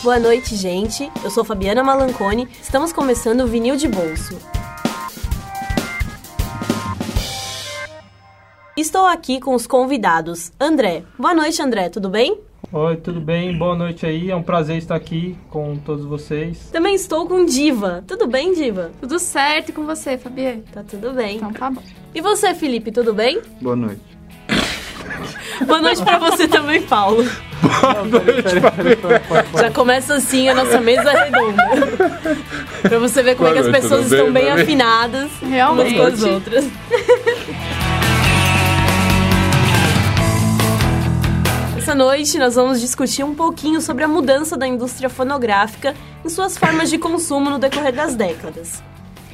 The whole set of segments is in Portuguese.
Boa noite, gente. Eu sou Fabiana Malancone. Estamos começando o Vinil de Bolso. Estou aqui com os convidados. André. Boa noite, André. Tudo bem? Oi, tudo bem? Boa noite aí. É um prazer estar aqui com todos vocês. Também estou com Diva. Tudo bem, Diva? Tudo certo e com você, Fabiana? Tá tudo bem. Então tá bom. E você, Felipe, tudo bem? Boa noite. Boa noite pra você também, Paulo. Boa noite, Já começa assim a nossa mesa redonda. pra você ver como Boa é que as noite, pessoas tudo bem? estão bem Tudo bem? afinadas Realmente. umas com as outras. Essa noite nós vamos discutir um pouquinho sobre a mudança da indústria fonográfica em suas formas de consumo no decorrer das décadas.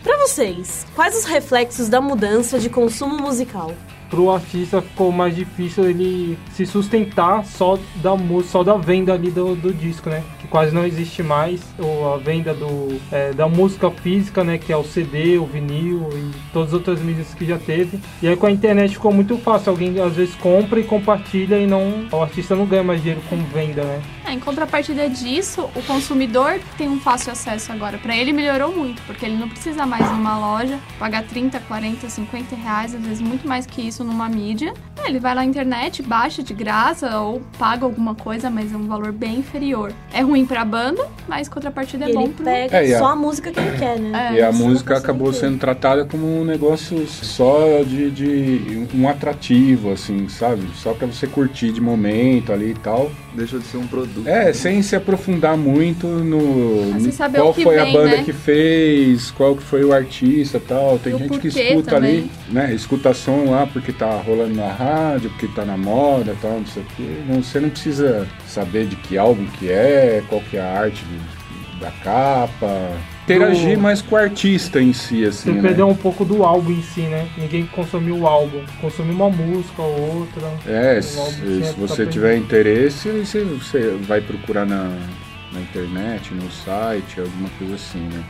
Pra vocês, quais os reflexos da mudança de consumo musical? Pro artista ficou mais difícil ele se sustentar só da música, só da venda ali do, do disco, né? Que quase não existe mais, ou a venda do, é, da música física, né? Que é o CD, o vinil e todas as outras mídias que já teve. E aí com a internet ficou muito fácil, alguém às vezes compra e compartilha e não. O artista não ganha mais dinheiro com venda, né? É, em contrapartida disso, o consumidor tem um fácil acesso agora. Pra ele melhorou muito, porque ele não precisa mais ir numa loja pagar 30, 40, 50 reais, às vezes muito mais que isso numa mídia. É, Ele vai lá na internet, baixa de graça ou paga alguma coisa, mas é um valor bem inferior. É ruim pra banda, mas em contrapartida é E bom ele pro. pega É, e a- só a música que ele quer, né? É, E a música acabou ter. sendo tratada como um negócio só de, de um atrativo, assim, sabe? Só pra você curtir de momento ali e tal. Deixa de ser um produto. É, sem se aprofundar muito no, Ah, sem no saber qual o que foi a vem, banda né? que fez, qual que foi o artista e tal. Tem E o gente que escuta ali, também. né? Escuta som lá porque tá rolando na rádio, porque tá na moda e tal, não sei o quê. Não, você não precisa saber de que álbum que é, qual que é a arte do- da capa. Interagir Do- mais com o artista em si, Você assim, né? perdeu um pouco do álbum em si, né? Ninguém consumiu o álbum. Consumiu uma música ou outra. É, se, se você tá tiver interesse, você, você vai procurar na, na internet, no site, alguma coisa assim, né?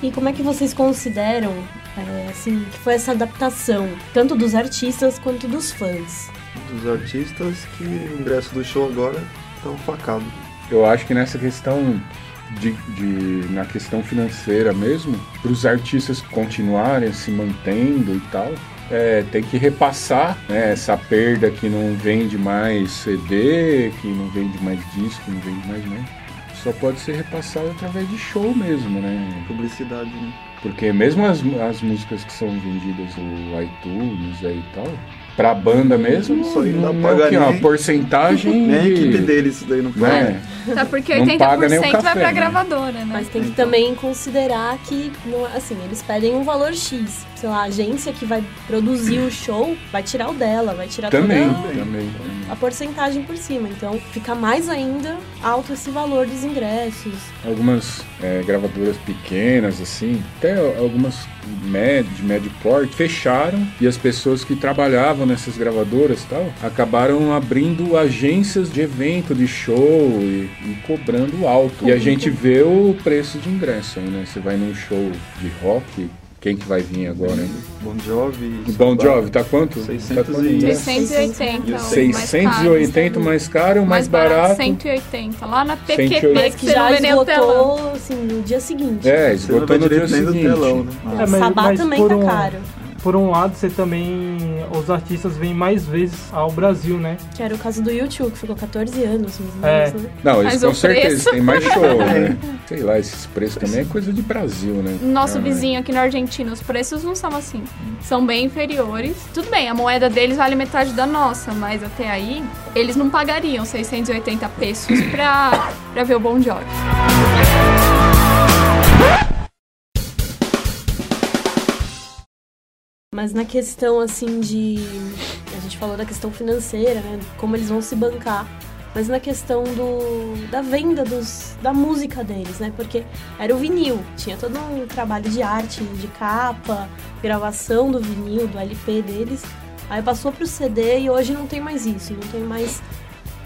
E como é que vocês consideram, é, assim, que foi essa adaptação, tanto dos artistas quanto dos fãs? Dos artistas que o ingresso do show agora tá um facado. Eu acho que nessa questão de, de- na questão financeira mesmo, para os artistas continuarem se mantendo e tal, é, tem que repassar né, essa perda que não vende mais CD, que não vende mais disco, não vende mais nada. Só pode ser repassado através de show mesmo, né? Publicidade, né? Porque mesmo as, as músicas que são vendidas no iTunes aí e tal, pra banda mesmo, Isso aí não não paga é que uma nem- porcentagem Nem a equipe deles isso daí não faz. né? Tá porque Não 80% paga nem o vai café, pra né? gravadora, né? Mas tem que também considerar que, não é- assim, eles pedem um valor X. Sei lá, a agência que vai produzir o show vai tirar o dela, vai tirar Também, toda também, também. a porcentagem por cima. Então fica mais ainda alto esse valor dos ingressos. Algumas é, gravadoras pequenas, assim, até algumas médio, de médio porte, fecharam e as pessoas que trabalhavam nessas gravadoras tal acabaram abrindo agências de evento, de show e, e cobrando alto. E a gente vê o preço de ingresso aí, né? Você vai num show de rock, quem que vai vir agora, hein? Bon Jovi. Bon Jovi, tá quanto? 600 tá quanto? e- 680. E o o mais 680 caro. mais caro, O mais barato. 180. Lá na PQP, 180. que já esgotou, assim, no dia seguinte. É, esgotou no dia seguinte. telão, né? É, mas- Sabá mas também tá um- caro. Por um lado, você também. Os artistas vêm mais vezes ao Brasil, né? Que era o caso do YouTube, que ficou 14 anos, mais ou É. né? Não, Mas isso com o certeza preço- tem mais show, né? Sei lá, esses preços também é coisa de Brasil, né? Nosso Ah, vizinho aqui na Argentina, os preços não são assim. São bem inferiores. Tudo bem, a moeda deles vale metade da nossa, mas até aí eles não pagariam 680 pesos pra, pra ver o Bon Jovi. Mas na questão, assim, de... A gente falou da questão financeira, né? Como eles vão se bancar. Mas na questão do, da venda dos, da música deles, né? Porque era o vinil. Tinha todo um trabalho de arte, de capa, gravação do vinil, do LP deles. Aí passou pro CD e hoje não tem mais isso. Não tem mais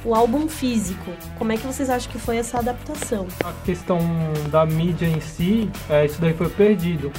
o álbum físico. Como é que vocês acham que foi essa adaptação? A questão da mídia em si, é, isso daí foi perdido.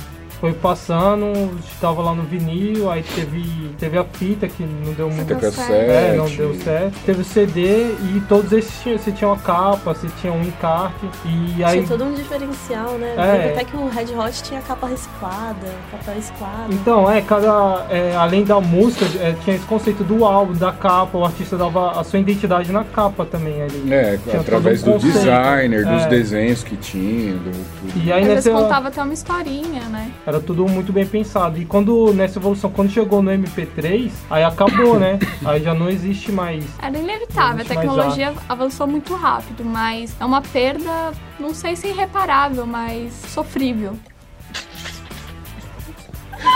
Foi passando, estava lá no vinil, aí teve, teve a fita que não deu muito Fita cassete. É, não deu certo. Teve o CD e todos esses tinham, você tinha uma capa, você tinha um encarte. E aí. Tinha todo um diferencial, né? É. Teve até que o Red Hot tinha capa reciclada, papel reciclado. Então, é, cada. é, além da música, é, tinha esse conceito do álbum, da capa, o artista dava a sua identidade na capa também ali. É, Tinha através um do conceito. designer, dos É. desenhos que tinha, do tudo. E aí Às vezes contava até uma historinha, né? Era tudo muito bem pensado. E quando, nessa evolução, quando chegou no MP3, aí acabou, né? Aí já não existe mais. Era inevitável, a tecnologia avançou muito rápido, mas é uma perda, não sei se irreparável, mas sofrível.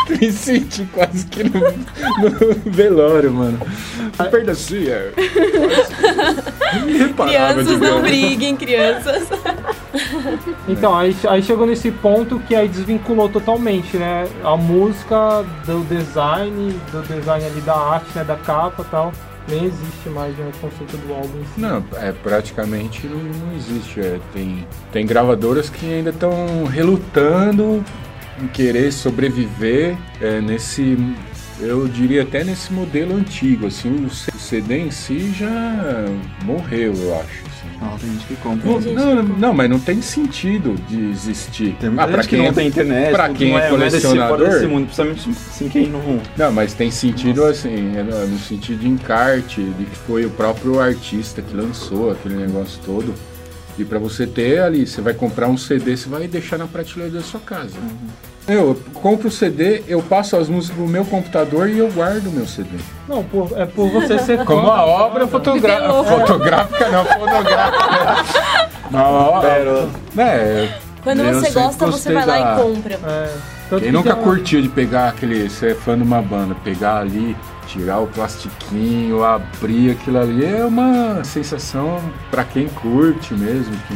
Me senti quase que no, no velório, mano. A perda é. Irreparável, Crianças não briguem, crianças. Então, aí, aí chegou nesse ponto que aí desvinculou totalmente, né? A música do design, do design ali da arte, né? Da capa e tal. Nem existe mais né, o conceito do álbum em si. Não, é praticamente não, não existe. é, tem, tem gravadoras que ainda estão relutando em querer sobreviver é, nesse, eu diria até nesse modelo antigo. Assim, o CD em si já morreu, eu acho. assim. Não, tem gente que compra. Não, não, não, mas não tem sentido de existir. Tem Ah, pra gente que quem não é- tem internet, pra quem é desse- colecionador? desse mundo, principalmente assim, quem não... Não, mas tem sentido assim, é no sentido de encarte, de que foi o próprio artista que lançou aquele negócio todo. E pra você ter ali, você vai comprar um CD, você vai deixar na prateleira da sua casa. Eu compro o CD, eu passo as músicas pro meu computador e eu guardo o meu CD. Não, por- é por você ser Como a obra banda. fotográfica. Fotográfica não, fonográfica. Uma obra. É, Quando você gosta, você vai lá da- e compra. É, Quem que nunca curtiu de pegar aquele, você é fã de uma banda, pegar ali, tirar o plastiquinho, abrir aquilo ali, é uma sensação pra quem curte mesmo. Que...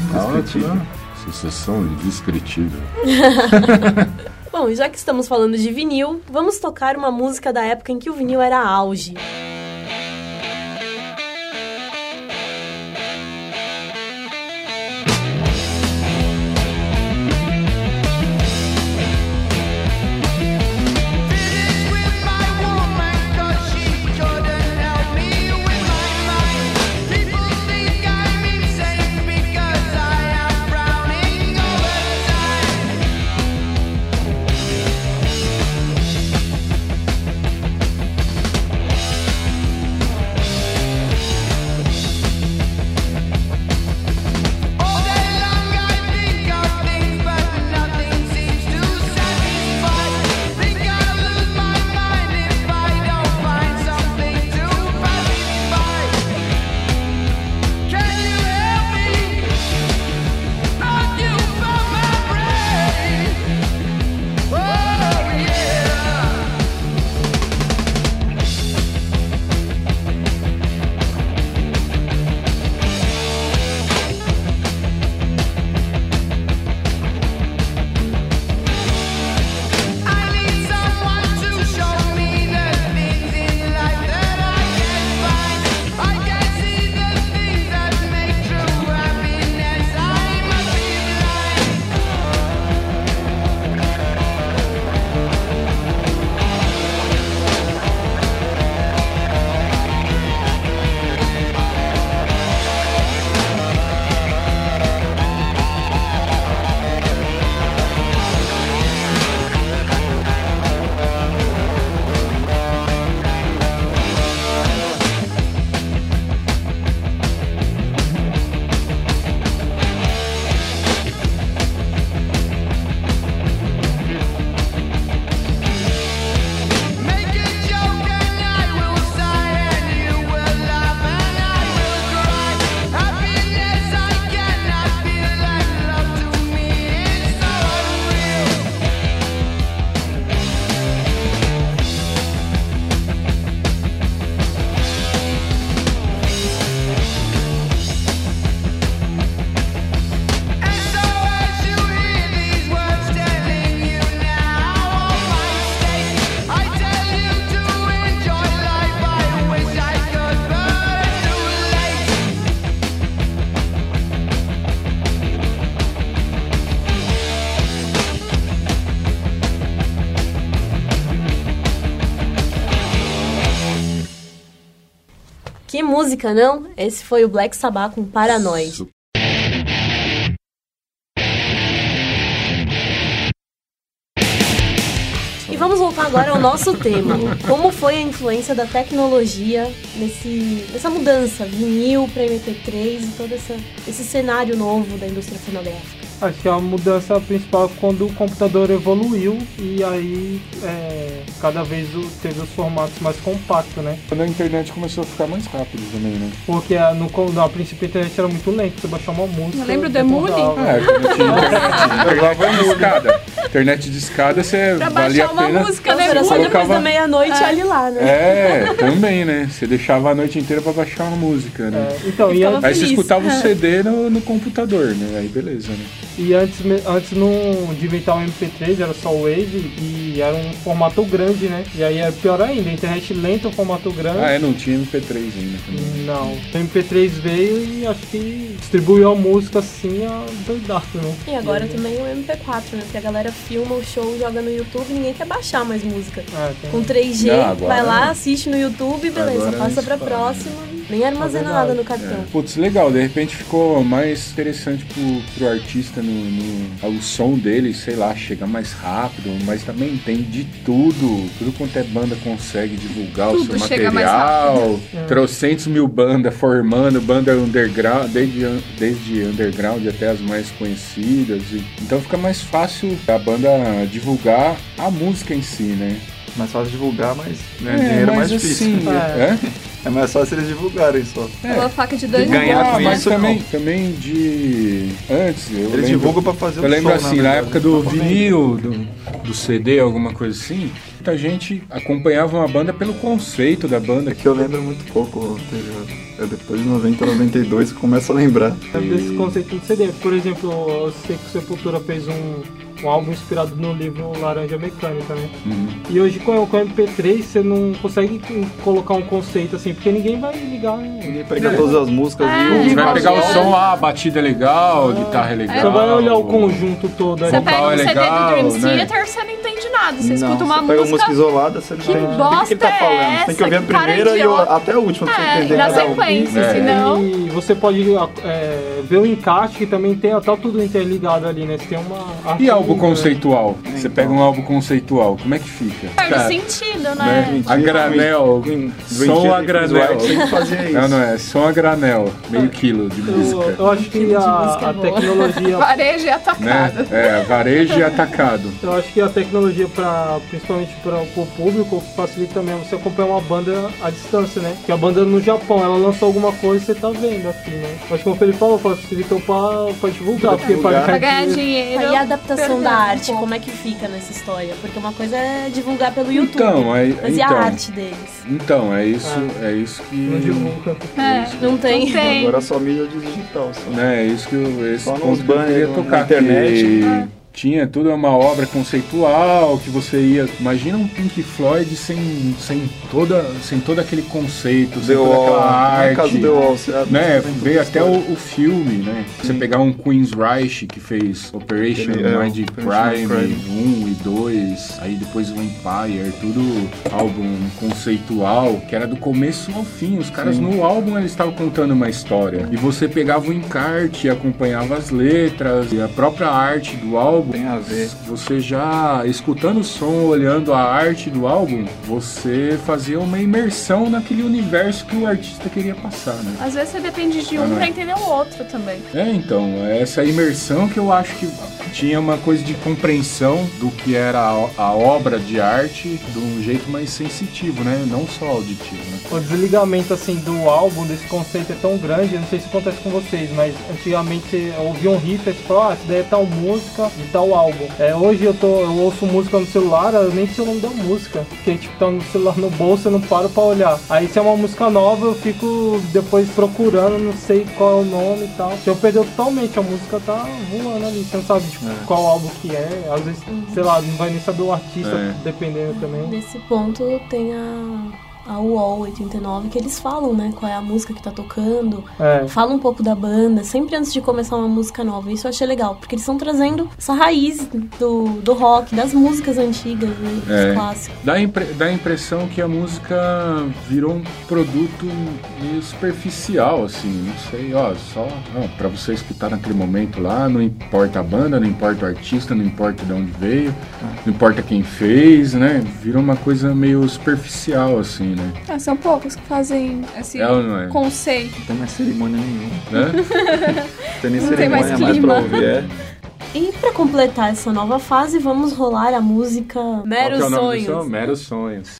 Indescritível. Sensação indescritível. Bom, já que estamos falando de vinil, vamos tocar uma música da época em que o vinil era auge. Música, não? Esse foi o Black Sabbath com Paranoid. E vamos voltar agora ao nosso tema. Como foi a influência da tecnologia nesse, nessa mudança, vinil para MP3 e todo essa, esse cenário novo da indústria fonográfica? Acho que a mudança principal é quando o computador evoluiu e aí é, cada vez teve os formatos mais compactos, né? Quando a internet começou a ficar mais rápido também, né? Porque a, no, no, a princípio a internet era muito lento, você baixar uma música. Eu lembro do. Emule. É, quando tinha internet, internet de escada. Internet de escada, você Pra valia baixar a uma pena. música, Nossa, né? era só Muito. depois colocava- da meia-noite É. ali lá, né? É, também, né? Você deixava a noite inteira pra baixar uma música, né? É, então, e, an- Aí você escutava o É. CD no, no computador, né? Aí beleza, né? E antes, antes não, de inventar o MP3 era só o Wave e era um formato grande, né? E aí era pior ainda, a internet lenta, o formato grande. Ah, é, não tinha MP3 ainda também. Não, o MP3 veio e acho que distribuiu a música assim a doidaço, né? E agora também o MP4, né? Porque a galera filma o show, joga no YouTube e ninguém quer baixar mais música. É, tem- Com 3G, Não, agora- vai lá, assiste no YouTube, beleza, Agora passa é pra isso, próxima, nem armazena É nada no cartão. É. Putz, legal, de repente ficou mais interessante pro, pro artista no, no- o som dele, sei lá, chega mais rápido, mas também tem de tudo, tudo quanto é banda consegue divulgar o Tudo seu chega mais material, É. trocentos mil bandas formando, banda underground, desde, desde underground até as mais conhecidas, e- então fica mais fácil a banda divulgar a música em si, né? Mais fácil divulgar, mas né, dinheiro é mais mas difícil. assim, É. é? É mais fácil eles divulgarem só. É. Uma faca de dois Ganhar Ah, mas isso, também, não. também de antes, eu Eles lembro, divulgam pra fazer o Eu lembro som, assim, na verdade. época do vinil, do, do CD, alguma coisa assim, muita gente acompanhava uma banda pelo conceito da banda. É que eu lembro muito pouco. É depois de 90, 92 que começa a lembrar. É desse conceito de CD. Por exemplo, eu sei que o Sepultura fez um, um álbum inspirado no livro Laranja Mecânica, né? Uhum. E hoje com, com o MP3 você não consegue colocar um conceito assim, porque ninguém vai ligar. né? Ninguém pega todas as músicas É, e Você vai pegar o som, ah, a batida é legal, a guitarra é legal. Você vai olhar o conjunto todo Você ali. vocal pega um é CD legal, do Dream né? Theater, você não entende nada. Você Não, escuta uma você pega uma música. música isolada, você não Que entende o que, bosta que ele tá é falando. Você tem que ouvir a essa? Primeira e o- até a última pra você É, entender na cada um. sequência, É. senão. E você pode é, ver o encaixe que também tem tá tudo interligado ali, né? Você tem uma E álbum né? conceitual? Você Então. pega um álbum conceitual, como é que fica? Perde Cara, sentido, né? né? A granel, som a granel. Não, não é, som a granel, meio quilo de música. eu acho que a, a boa. tecnologia Varejo e Né? atacado. É, varejo e atacado. Eu acho que a tecnologia, pra, principalmente para o público, facilita também você acompanhar uma banda à distância, né? Que a banda no Japão, ela lançou alguma coisa e você tá vendo aqui, né? Acho que como o Felipe falou, facilitou pra, pra divulgar, porque divulgar. Pra ganhar dinheiro. Aí a adaptação da arte, como é que fica nessa história? Porque uma coisa é divulgar pelo YouTube, Então, é, mas e a então, arte deles? então, é isso, é isso que. não divulga. É, Não tem. não tem. Agora é só mídia digital. Só. Né, é isso que eu, esse Só nos ponto que eu queria banners, na tocar. internet. que tinha tudo uma obra conceitual que você ia. Imagina um Pink Floyd sem, sem, toda, sem todo aquele conceito, sem The toda Wall, aquela não é caso arte. The Wall, você Né, veio toda até o, o filme, né? Você pegar um Queen's Reich que fez Operation Ele é, Mind Crime. 1 e 2, aí depois o Empire, tudo álbum conceitual, que era do começo ao fim. Os caras Sim. no álbum eles estavam contando uma história. E você pegava o encarte, acompanhava as letras e a própria arte do álbum. Tem a ver. Você já escutando o som, olhando a arte do álbum, você fazia uma imersão naquele universo que o artista queria passar, né? Às vezes você depende de Ah, um não é. pra entender o outro também. É, então, essa imersão que eu acho que tinha uma coisa de compreensão do que era a, a obra de arte de um jeito mais sensitivo, né? Não só auditivo, né? O desligamento assim do álbum, desse conceito é tão grande, eu não sei se acontece com vocês, mas antigamente você ouvia um riff e você falava, ah, isso daí é tal música de tal álbum. É, hoje eu, tô, eu ouço música no celular, eu nem sei o nome da música, porque tipo, tá no celular no bolso, eu não paro pra olhar. Aí se é uma música nova, eu fico depois procurando, não sei qual é o nome e tal. Se eu perder totalmente, a música tá voando ali, você não sabe tipo, É. qual álbum que é, às vezes, sei lá, não vai nem saber o artista, É. dependendo também. Nesse ponto tem a a UOL 89, que eles falam, né, qual é a música que tá tocando, É. fala um pouco da banda, sempre antes de começar uma música nova. Isso eu achei legal, porque eles estão trazendo essa raiz do, do rock, das músicas antigas, né, dos É. clássicos. Dá a, impre- dá a impressão que a música virou um produto meio superficial, assim, não sei, ó, só ó, pra você escutar naquele momento lá, não importa a banda, não importa o artista, não importa de onde veio, não importa quem fez, né? Virou uma coisa meio superficial, assim, né? Ah, são poucos que fazem esse É ou não é? conceito. Não tem mais cerimônia nenhuma. Né? Não tem nem Não tem cerimônia mais mais, clima. pra ouvir. É. E pra completar essa nova fase, vamos rolar a música Meros é o nome do Sonhos. Meros Sonhos.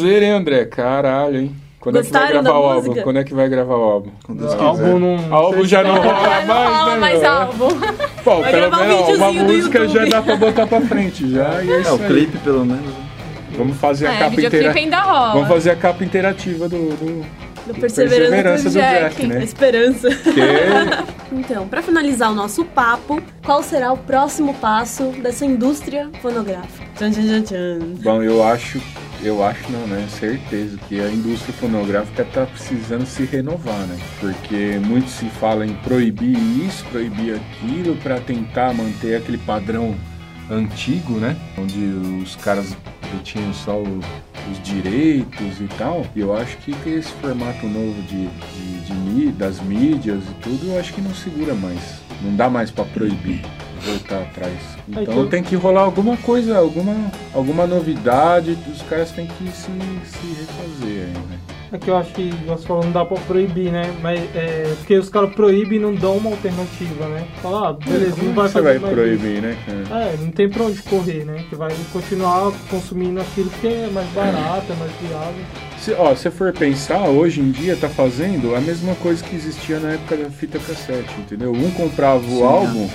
Sonzeira, hein, André? Caralho, hein? Quando é que vai Gostaram gravar o álbum? música? Quando é que vai gravar o álbum? Quando Deus álbum não. Álbum já não rola mais, Não rola né? mais álbum. Pô, Vai pelo um menos uma do música já dá pra botar pra frente já. E é, É, o aí. clipe pelo menos. né? Vamos fazer a É, capa videoclipe inteira. ainda rola. Vamos fazer a capa interativa do, do Do Perseverança, Perseverança do do Jack. Jack, né? Esperança. que Então, pra finalizar o nosso papo, qual será o próximo passo dessa indústria fonográfica? Tchan, tchan, tchan. Bom, eu acho, eu acho não, né? Certeza que a indústria fonográfica tá precisando se renovar, né? Porque muito se fala em proibir isso, proibir aquilo para tentar manter aquele padrão antigo, né? Onde os caras tinham só o- os direitos e tal. E eu acho que esse formato novo de, de, de das mídias e tudo, eu acho que não segura mais. Não dá mais para proibir. Voltar atrás. Então Então- tem que rolar alguma coisa, alguma, alguma novidade, os caras têm que se, se refazer aí, né? É que eu acho que você falou não dá pra proibir, né? Mas é porque os caras proíbem e não dão uma alternativa, né? Fala, ah, beleza, não vai Você fazer vai mais proibir, né, cara? É, não tem pra onde correr, né? Você vai continuar consumindo aquilo que é mais barato, é mais viável. Se, ó, se for pensar, hoje em dia tá fazendo a mesma coisa que existia na época da fita cassete, entendeu? Um comprava o Sim, álbum,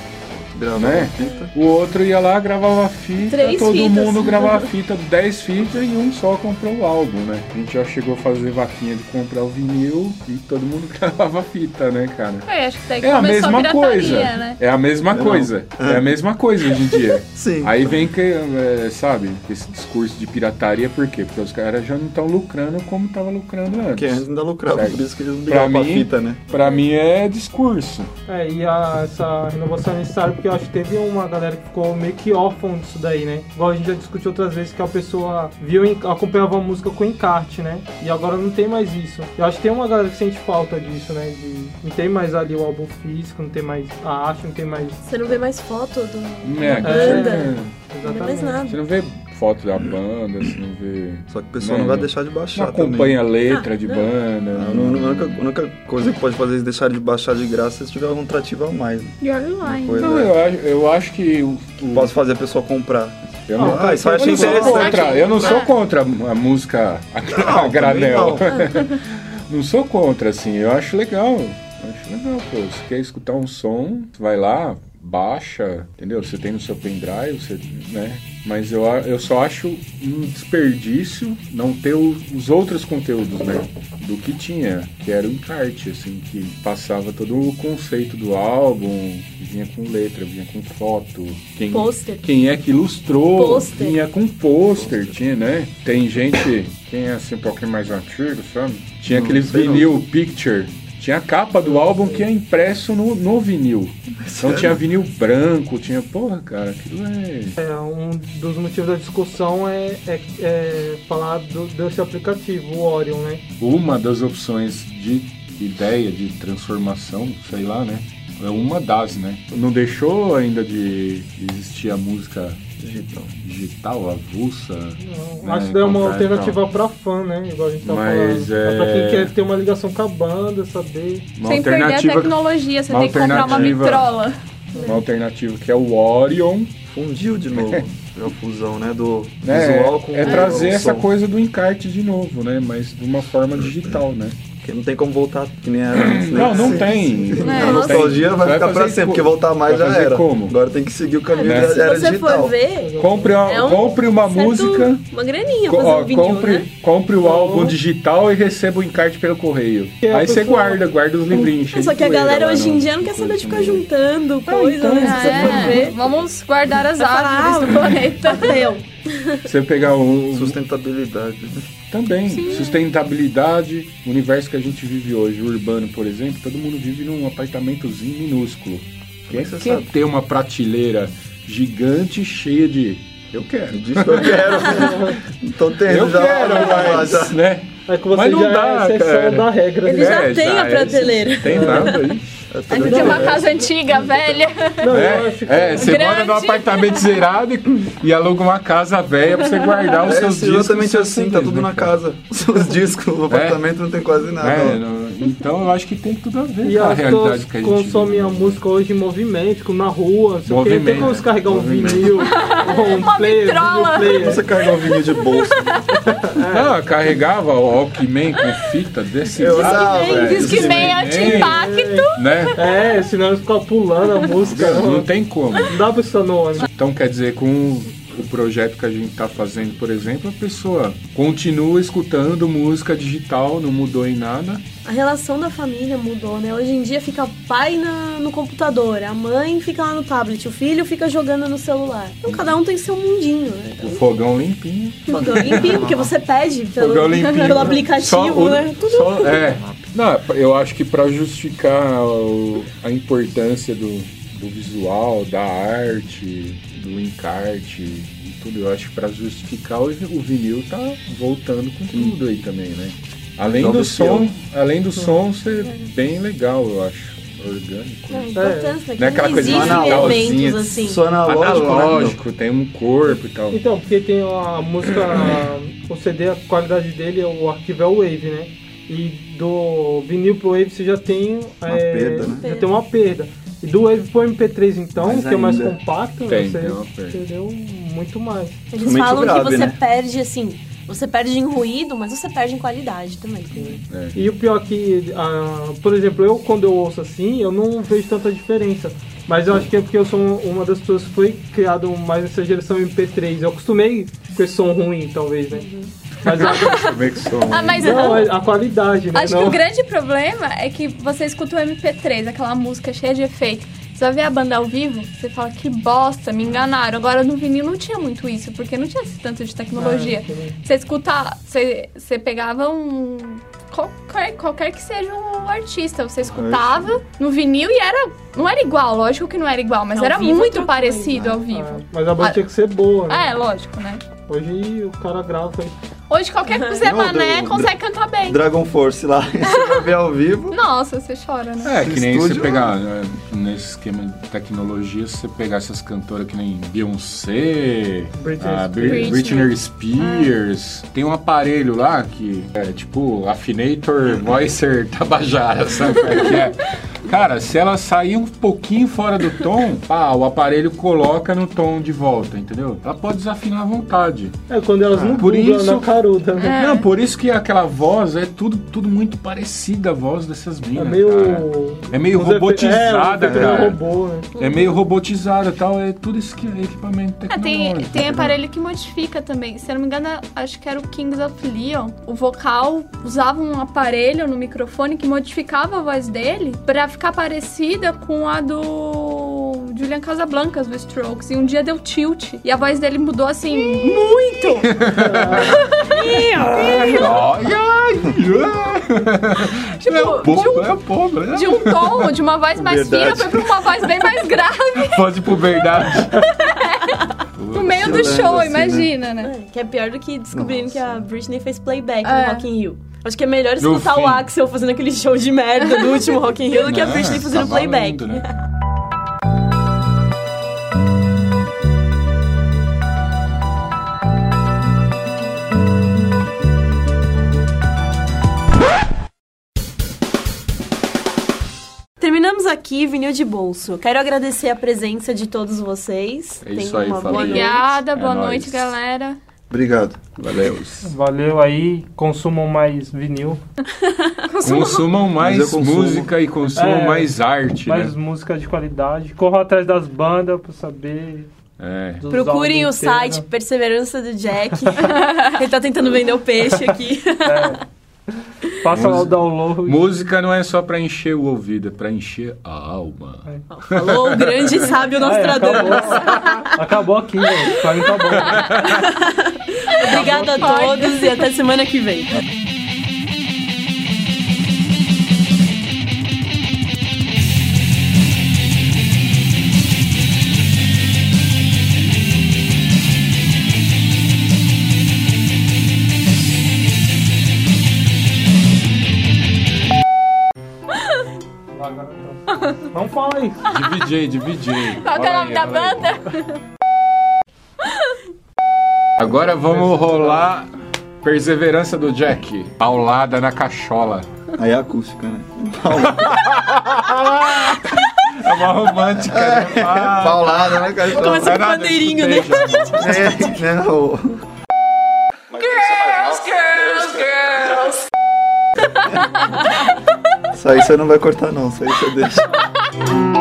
Gravava Né? fita. o outro ia lá, gravava fita, Três todo fitas. mundo gravava fita, 10 fitas e um só comprou o álbum, né? A gente já chegou a fazer vaquinha de comprar o vinil e todo mundo gravava fita, né, cara? É, acho que daí É a a mesma pirataria, coisa. né? É a mesma Não. coisa. É a mesma coisa hoje em dia. Sim. Aí vem que, é, sabe, esse discurso de pirataria, por quê? Porque os caras já não estão lucrando como tava lucrando antes. Porque antes ainda lucrava, Certo. por isso que eles não Pra ligavam pra mim- fita, né? Pra mim é discurso. É, e a, essa renovação é necessária porque eu acho que teve uma galera que ficou meio que órfão disso daí, né? Igual a gente já discutiu outras vezes que a pessoa viu, acompanhava a música com encarte, né? E agora não tem mais isso. Eu acho que tem uma galera que sente falta disso, né? De, não tem mais ali o álbum físico, não tem mais a arte, não tem mais. Você não vê mais foto do, É, que banda. você- Não vê mais nada. Você não vê foto da banda, você não vê. Só que o pessoal Não, não vai não. deixar de Não baixar acompanha a letra Ah, de não. banda. também. A única, a única coisa que pode fazer eles deixarem de baixar de graça é se tiver algum trativo a mais. né? E olha lá, Não, eu acho, eu acho que o. o- Posso fazer a pessoa comprar. eu não, Ah, isso eu achei não interessante. contra. Eu não sou contra a música a, a Não, granel. também Não sou contra, assim. Eu acho legal. Eu acho legal, pô. Você quer escutar um som, vai lá, baixa, entendeu? Você tem no seu pendrive, você, né? Mas eu, eu só acho um desperdício não ter o- os outros conteúdos, né? Do que tinha, que era o encarte, assim, que passava todo o conceito do álbum, vinha com letra, vinha com foto. Quem, Pôster. quem é que ilustrou, Pôster. vinha com pôster, tinha, né? Tem gente, quem é assim um pouquinho mais antigo, sabe? Tinha Não aquele sei não. vinil picture. Tinha a capa do álbum que é impresso no, no vinil. Então tinha vinil branco, tinha. Porra, cara, aquilo é. É, um dos motivos da discussão é, é, é falar do, desse aplicativo, o Orion, né? Uma das opções de ideia de transformação, sei lá, né? É uma das, né? Não deixou ainda de existir a música Digital. digital, avulsa. Não, né, acho que é uma alternativa tal. pra fã, né? Igual a gente tá Mas, falando. é- pra quem quer ter uma ligação com a banda, saber. Uma Sem perder a alternativa, tecnologia, você uma tem que comprar uma alternativa- vitrola. uma alternativa que é o Orion. Fundiu de novo. É a fusão, né? Do visual com é o trazer essa coisa do encarte de novo, né? Mas de uma forma digital, né? Porque não tem como voltar que nem era antes. né? Não, não tem. A Não nostalgia tem. vai ficar pra sempre, porque voltar mais vai já era. como? Agora tem que seguir o caminho Né? da Se era você digital. for ver, Compre, uma, é um compre uma música. Uma graninha co- ó, um vinil, compre, né? compre o álbum digital e receba o encarte pelo correio. A Aí você guarda, guarda os livrinhos. É, só que a galera lá hoje em dia não quer saber de ficar juntando coisa, então, né? For É, ver. vamos guardar as Vai árvores do ah, planeta. Você pegar um. Sustentabilidade. Também. Sustentabilidade, o universo que a gente vive hoje, o urbano, por exemplo, todo mundo vive num apartamentozinho minúsculo. Quem Você quer sabe. ter uma prateleira gigante cheia de. Eu quero. Disso que eu quero. Tô tendo Eu já. quero, já, mas, já. né? É que você Mas não já dá, é exceção cara. da regra, Ele né? já É, tem a é, prateleira. Tem nada aí. Aí vendo tem uma casa antiga, velha. Não, É, que é, você Grande. mora num apartamento zerado e, e aluga uma casa velha pra você guardar os É seus discos. exatamente seus assim, tá tudo na casa. Os discos, o apartamento não tem quase nada. É, não- então eu acho que tem tudo a ver E com a as realidade pessoas que a gente consomem a música hoje em movimento, tipo, na rua, não sei o quê. Tem Movimento, como você carregar um movimento. vinil, um Uma player, player. Você carregar um vinil de bolso. Não, eu carregava o Walkman com fita desse lado, usava, velho. velho. Diz que nem anti-impacto. Né? É, senão eles ficam pulando a música. Não, Não, não tem como. não dá pra estar no ônibus. Então quer dizer, com o projeto que a gente está fazendo, por exemplo, a pessoa continua escutando música digital, não mudou em nada. A relação da família mudou, né? Hoje em dia fica o pai na- no computador, a mãe fica lá no tablet, o filho fica jogando no celular. Então cada um tem seu mundinho, né? O fogão limpinho. Fogão limpinho, porque você pede pelo, pelo aplicativo, Só o- né? Tudo só- é. Não, eu acho que para justificar o- a importância do, do visual, da arte, do encarte e tudo, eu acho que para justificar o, o vinil tá voltando com tudo aí também, né? Além do som, além do som ser bem legal, eu acho, orgânico. É, importância, né? Não é Que aquela não coisa elementos assim. Só analógico, né? Analógico, tem um corpo e tal. Então, porque tem a música, o CD, a qualidade dele, o arquivo é o Wave, né? E do vinil pro Wave você já tem. é, perda, né? Já tem uma perda. E do Wave pro MP3 então, Mais que é mais compacto, Tem, você tem uma perdeu muito mais. Eles Somente falam grave, que você né? perde, assim, você perde em ruído, mas você perde em qualidade também. É. E o pior que, ah, por exemplo, eu quando eu ouço assim, eu não vejo tanta diferença. Mas eu acho que é porque eu sou uma das pessoas que foi criado mais nessa geração MP3. Eu acostumei com esse som ruim, talvez, né? Mas a, é que som? Ah, mas não, é a qualidade, né? Acho não. que o grande problema é que você escuta o MP3, aquela música cheia de efeito. Você vai ver a banda ao vivo, você fala que bosta, me enganaram. Agora no vinil não tinha muito isso, porque não tinha esse tanto de tecnologia. Ah, Você escuta, você, você pegava um. Qualquer, qualquer que seja um artista, você escutava no vinil e era. Não era igual, lógico que não era igual, mas Ao era muito parecido coisa. ao vivo. Ah, mas a banda Ah, tinha que ser boa, né? É, lógico, né? Hoje o cara grava e Hoje qualquer Zé Não, Mané do- consegue cantar bem. Dragon Force lá, você vai ver ao vivo. Nossa, você chora, né? É, que nem Estúdio- você pegar, né, nesse esquema de tecnologia, se você pegar essas cantoras que nem Beyoncé, Britney a Bri- Spears. Britney Spears, tem um aparelho lá que é tipo Affinator Voicer Tabajara, sabe qual é que é? Cara, se ela sair um pouquinho fora do tom, pá, o aparelho coloca no tom de volta, entendeu? Ela pode desafinar à vontade. É, quando elas não por isso- na caruda, né? Não, por isso que aquela voz é tudo, tudo muito parecida a voz dessas É minas, meio. cara. É meio Os efe- robotizada, é, cara. robô, né? É meio robotizada e tal, é tudo isso que é equipamento Ah, tecnológico. tem, tem entendeu? aparelho que modifica também. Se eu não me engano, acho que era o Kings of Leon. O vocal usava um aparelho no microfone que modificava a voz dele pra ficar parecida com a do Julian Casablancas, do Strokes. E um dia deu tilt. E a voz dele mudou assim, muito! Tipo, é de povo, um, é povo, né? de um tom, de uma voz mais fina, Verdade. foi pra uma voz bem mais grave. Pode por verdade. No meio do show, assim, né? imagina, né? É, que é pior do que descobrindo que a Britney fez playback É. no Rock in Rio. Acho que é melhor escutar o Axel fazendo aquele show de merda do último Rock in Rio do que a É, Britney fazendo tá playback. valendo, né? Vinil de bolso. Quero agradecer a presença de todos vocês. É isso Tenham aí, uma boa noite. Obrigada, É boa nóis. noite, galera. Obrigado. Valeu. Valeu aí, consumam mais vinil, Consumam mais música e consumam É, mais arte, mais né? música de qualidade. Corram atrás das bandas pra saber. É. Procurem o álbuns inteiros. site Perseverança do Jack. Ele tá tentando vender o peixe aqui. Faça lá o download. Música não é só pra encher o ouvido, é pra encher a alma. Falou o grande sábio É, Nostradamus. acabou, acabou aqui, velho. Pra mim tá bom. Obrigada a todos e até semana que vem. De VJ. Qual que é o nome da banda? Agora vamos rolar Perseverança do Jack. Paulada na cachola. Aí é acústica, né? É uma romântica, né? Ah, Paulada, né, cara? Começa com nada, bandeirinho, né? escutei já. É, né, o- Isso aí você não vai cortar, não. Isso aí você deixa.